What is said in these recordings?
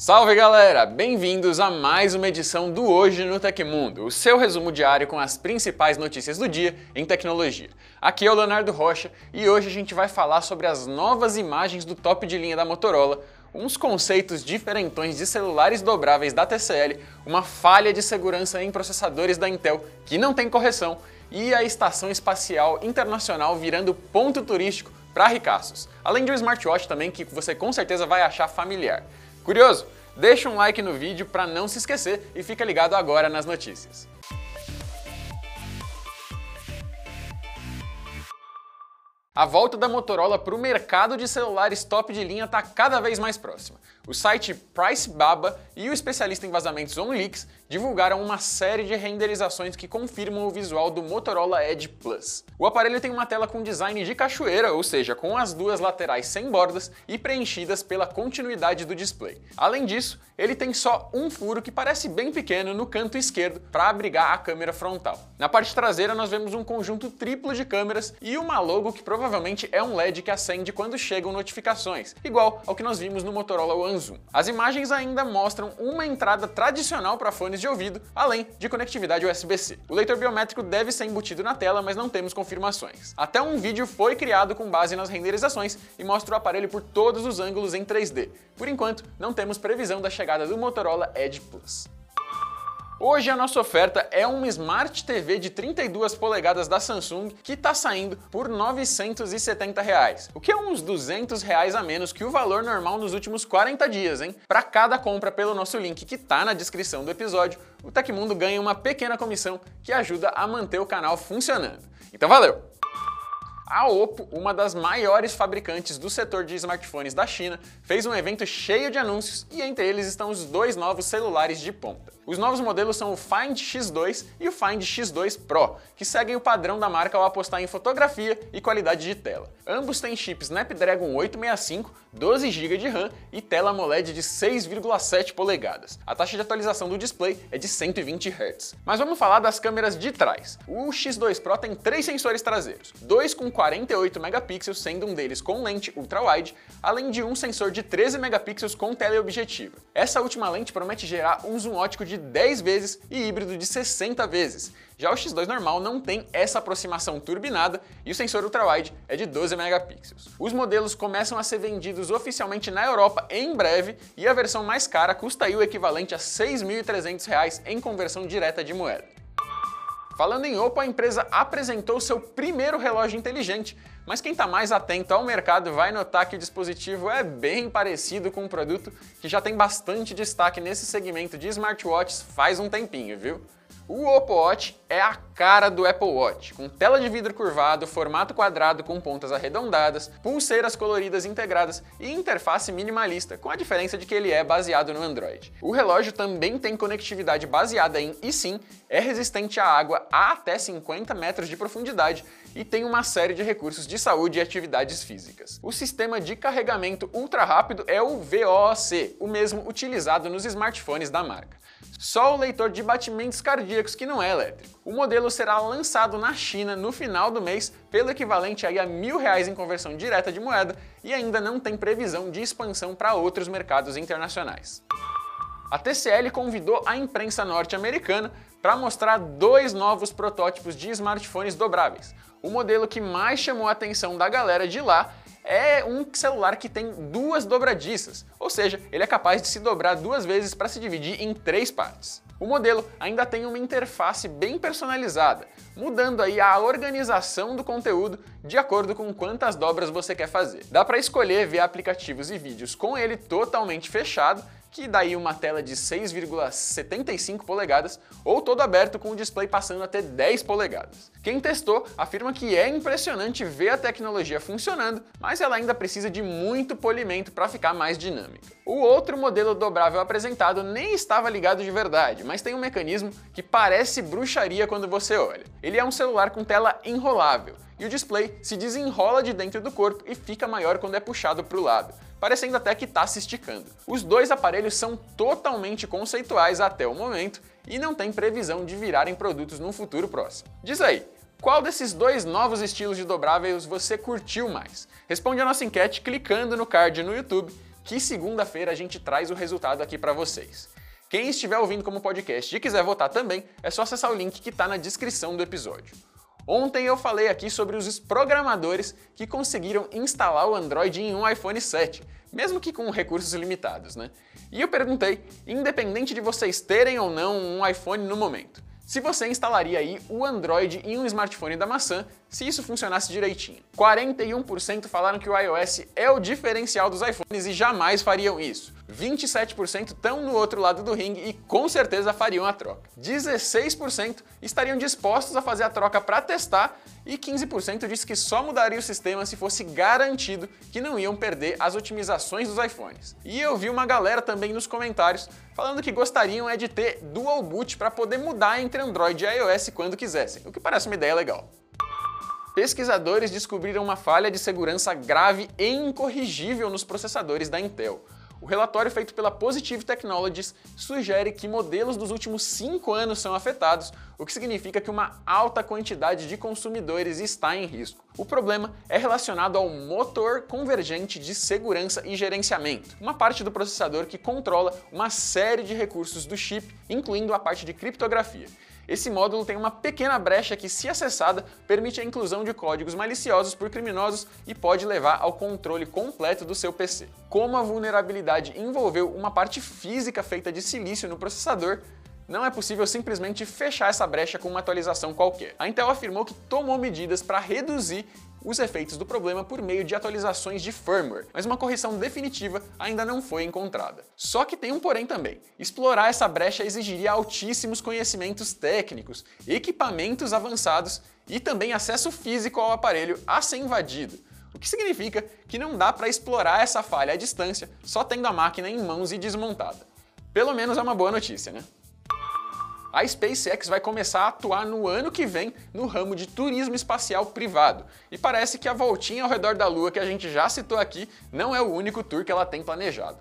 Salve galera, bem-vindos a mais uma edição do Hoje no Tecmundo, o seu resumo diário com as principais notícias do dia em tecnologia. Aqui é o Leonardo Rocha e hoje a gente vai falar sobre as novas imagens do top de linha da Motorola, uns conceitos diferentões de celulares dobráveis da TCL, uma falha de segurança em processadores da Intel que não tem correção e a Estação Espacial Internacional virando ponto turístico para ricaços, além de um smartwatch também que você com certeza vai achar familiar. Curioso? Deixa um like no vídeo para não se esquecer e fica ligado agora nas notícias. A volta da Motorola para o mercado de celulares top de linha está cada vez mais próxima. O site PriceBaba e o especialista em vazamentos OnLeaks divulgaram uma série de renderizações que confirmam o visual do Motorola Edge Plus. O aparelho tem uma tela com design de cachoeira, ou seja, com as duas laterais sem bordas e preenchidas pela continuidade do display. Além disso, ele tem só um furo que parece bem pequeno no canto esquerdo para abrigar a câmera frontal. Na parte traseira nós vemos um conjunto triplo de câmeras e uma logo que provavelmente é um LED que acende quando chegam notificações, igual ao que nós vimos no Motorola One As imagens ainda mostram uma entrada tradicional para fones de ouvido, além de conectividade USB-C. O leitor biométrico deve ser embutido na tela, mas não temos confirmações. Até um vídeo foi criado com base nas renderizações e mostra o aparelho por todos os ângulos em 3D. Por enquanto, não temos previsão da chegada do Motorola Edge Plus. Hoje a nossa oferta é uma Smart TV de 32 polegadas da Samsung que está saindo por 970 reais, o que é uns 200 reais a menos que o valor normal nos últimos 40 dias, hein? Para cada compra pelo nosso link que está na descrição do episódio, o Tecmundo ganha uma pequena comissão que ajuda a manter o canal funcionando. Então valeu! A Oppo, uma das maiores fabricantes do setor de smartphones da China, fez um evento cheio de anúncios e entre eles estão os dois novos celulares de ponta. Os novos modelos são o Find X2 e o Find X2 Pro, que seguem o padrão da marca ao apostar em fotografia e qualidade de tela. Ambos têm chip Snapdragon 865, 12 GB de RAM e tela AMOLED de 6,7 polegadas. A taxa de atualização do display é de 120 Hz. Mas vamos falar das câmeras de trás. O X2 Pro tem três sensores traseiros, dois com 48 megapixels, sendo um deles com lente ultra-wide, além de um sensor de 13 megapixels com teleobjetiva. Essa última lente promete gerar um zoom ótico de 10 vezes e híbrido de 60 vezes. Já o X2 normal não tem essa aproximação turbinada e o sensor ultra-wide é de 12 megapixels. Os modelos começam a ser vendidos oficialmente na Europa em breve e a versão mais cara custa o equivalente a R$ 6.300 em conversão direta de moeda. Falando em Oppo, a empresa apresentou seu primeiro relógio inteligente, mas quem está mais atento ao mercado vai notar que o dispositivo é bem parecido com um produto que já tem bastante destaque nesse segmento de smartwatches faz um tempinho, viu? O Oppo Watch é a cara do Apple Watch, com tela de vidro curvado, formato quadrado com pontas arredondadas, pulseiras coloridas integradas e interface minimalista, com a diferença de que ele é baseado no Android. O relógio também tem conectividade baseada em eSIM, é resistente à água a até 50 metros de profundidade e tem uma série de recursos de saúde e atividades físicas. O sistema de carregamento ultra rápido é o VOC, o mesmo utilizado nos smartphones da marca só o leitor de batimentos cardíacos que não é elétrico. O modelo será lançado na China no final do mês pelo equivalente a mil reais em conversão direta de moeda e ainda não tem previsão de expansão para outros mercados internacionais. A TCL convidou a imprensa norte-americana para mostrar dois novos protótipos de smartphones dobráveis. O modelo que mais chamou a atenção da galera de lá é um celular que tem duas dobradiças, ou seja, ele é capaz de se dobrar duas vezes para se dividir em três partes. O modelo ainda tem uma interface bem personalizada, mudando aí a organização do conteúdo de acordo com quantas dobras você quer fazer. Dá para escolher ver aplicativos e vídeos com ele totalmente fechado que daí uma tela de 6,75 polegadas ou todo aberto com o display passando até 10 polegadas. Quem testou afirma que é impressionante ver a tecnologia funcionando, mas ela ainda precisa de muito polimento para ficar mais dinâmica. O outro modelo dobrável apresentado nem estava ligado de verdade, mas tem um mecanismo que parece bruxaria quando você olha. Ele é um celular com tela enrolável e o display se desenrola de dentro do corpo e fica maior quando é puxado para o lado parecendo até que está se esticando. Os dois aparelhos são totalmente conceituais até o momento e não tem previsão de virarem produtos no futuro próximo. Diz aí, qual desses dois novos estilos de dobráveis você curtiu mais? Responde a nossa enquete clicando no card no YouTube que segunda-feira a gente traz o resultado aqui para vocês. Quem estiver ouvindo como podcast e quiser votar também, é só acessar o link que está na descrição do episódio. Ontem eu falei aqui sobre os programadores que conseguiram instalar o Android em um iPhone 7, mesmo que com recursos limitados, né? E eu perguntei, independente de vocês terem ou não um iPhone no momento, se você instalaria aí o Android em um smartphone da maçã se isso funcionasse direitinho. 41% falaram que o iOS é o diferencial dos iPhones e jamais fariam isso. 27% estão no outro lado do ringue e com certeza fariam a troca. 16% estariam dispostos a fazer a troca para testar e 15% disse que só mudaria o sistema se fosse garantido que não iam perder as otimizações dos iPhones. E eu vi uma galera também nos comentários falando que gostariam é de ter dual boot para poder mudar entre Android e iOS quando quisessem, o que parece uma ideia legal pesquisadores descobriram uma falha de segurança grave e incorrigível nos processadores da Intel. O relatório feito pela Positive Technologies sugere que modelos dos últimos 5 anos são afetados, o que significa que uma alta quantidade de consumidores está em risco. O problema é relacionado ao motor convergente de segurança e gerenciamento, uma parte do processador que controla uma série de recursos do chip, incluindo a parte de criptografia. Esse módulo tem uma pequena brecha que, se acessada, permite a inclusão de códigos maliciosos por criminosos e pode levar ao controle completo do seu PC. Como a vulnerabilidade envolveu uma parte física feita de silício no processador, não é possível simplesmente fechar essa brecha com uma atualização qualquer. A Intel afirmou que tomou medidas para reduzir os efeitos do problema por meio de atualizações de firmware, mas uma correção definitiva ainda não foi encontrada. Só que tem um porém também. Explorar essa brecha exigiria altíssimos conhecimentos técnicos, equipamentos avançados e também acesso físico ao aparelho a ser invadido. O que significa que não dá para explorar essa falha à distância só tendo a máquina em mãos e desmontada. Pelo menos é uma boa notícia, né? A SpaceX vai começar a atuar no ano que vem no ramo de turismo espacial privado. E parece que a voltinha ao redor da Lua que a gente já citou aqui não é o único tour que ela tem planejado.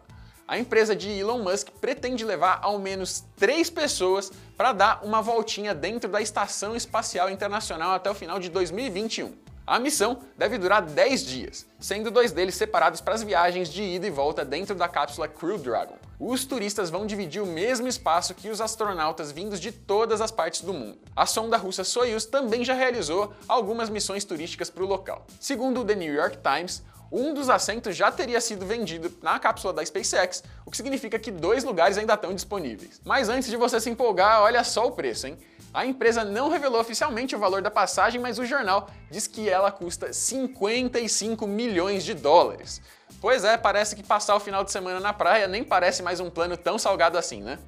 A empresa de Elon Musk pretende levar ao menos três pessoas para dar uma voltinha dentro da Estação Espacial Internacional até o final de 2021. A missão deve durar 10 dias, sendo dois deles separados para as viagens de ida e volta dentro da cápsula Crew Dragon. Os turistas vão dividir o mesmo espaço que os astronautas vindos de todas as partes do mundo. A sonda russa Soyuz também já realizou algumas missões turísticas para o local. Segundo o The New York Times, um dos assentos já teria sido vendido na cápsula da SpaceX, o que significa que dois lugares ainda estão disponíveis. Mas antes de você se empolgar, olha só o preço, hein? A empresa não revelou oficialmente o valor da passagem, mas o jornal diz que ela custa 55 milhões de dólares. Pois é, parece que passar o final de semana na praia nem parece mais um plano tão salgado assim, né?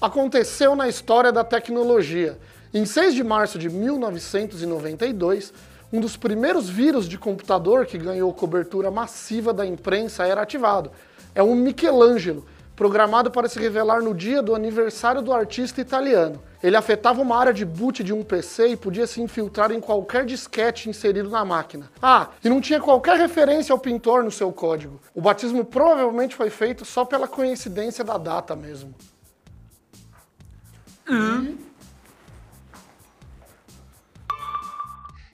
Aconteceu na história da tecnologia. Em 6 de março de 1992, um dos primeiros vírus de computador que ganhou cobertura massiva da imprensa era ativado. É um Michelangelo, programado para se revelar no dia do aniversário do artista italiano. Ele afetava uma área de boot de um PC e podia se infiltrar em qualquer disquete inserido na máquina. Ah, e não tinha qualquer referência ao pintor no seu código. O batismo provavelmente foi feito só pela coincidência da data mesmo. Uhum. E...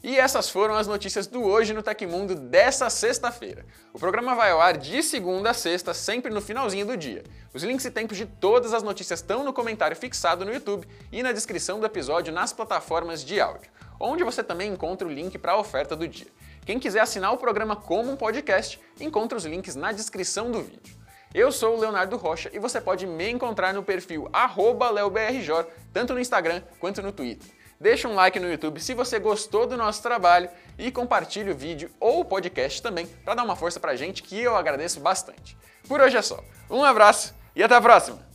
E essas foram as notícias do Hoje no Tecmundo dessa sexta-feira. O programa vai ao ar de segunda a sexta, sempre no finalzinho do dia. Os links e tempos de todas as notícias estão no comentário fixado no YouTube e na descrição do episódio nas plataformas de áudio, onde você também encontra o link para a oferta do dia. Quem quiser assinar o programa como um podcast, encontra os links na descrição do vídeo. Eu sou o Leonardo Rocha e você pode me encontrar no perfil leobrjor, tanto no Instagram quanto no Twitter. Deixa um like no YouTube se você gostou do nosso trabalho e compartilhe o vídeo ou o podcast também para dar uma força pra gente que eu agradeço bastante. Por hoje é só. Um abraço e até a próxima!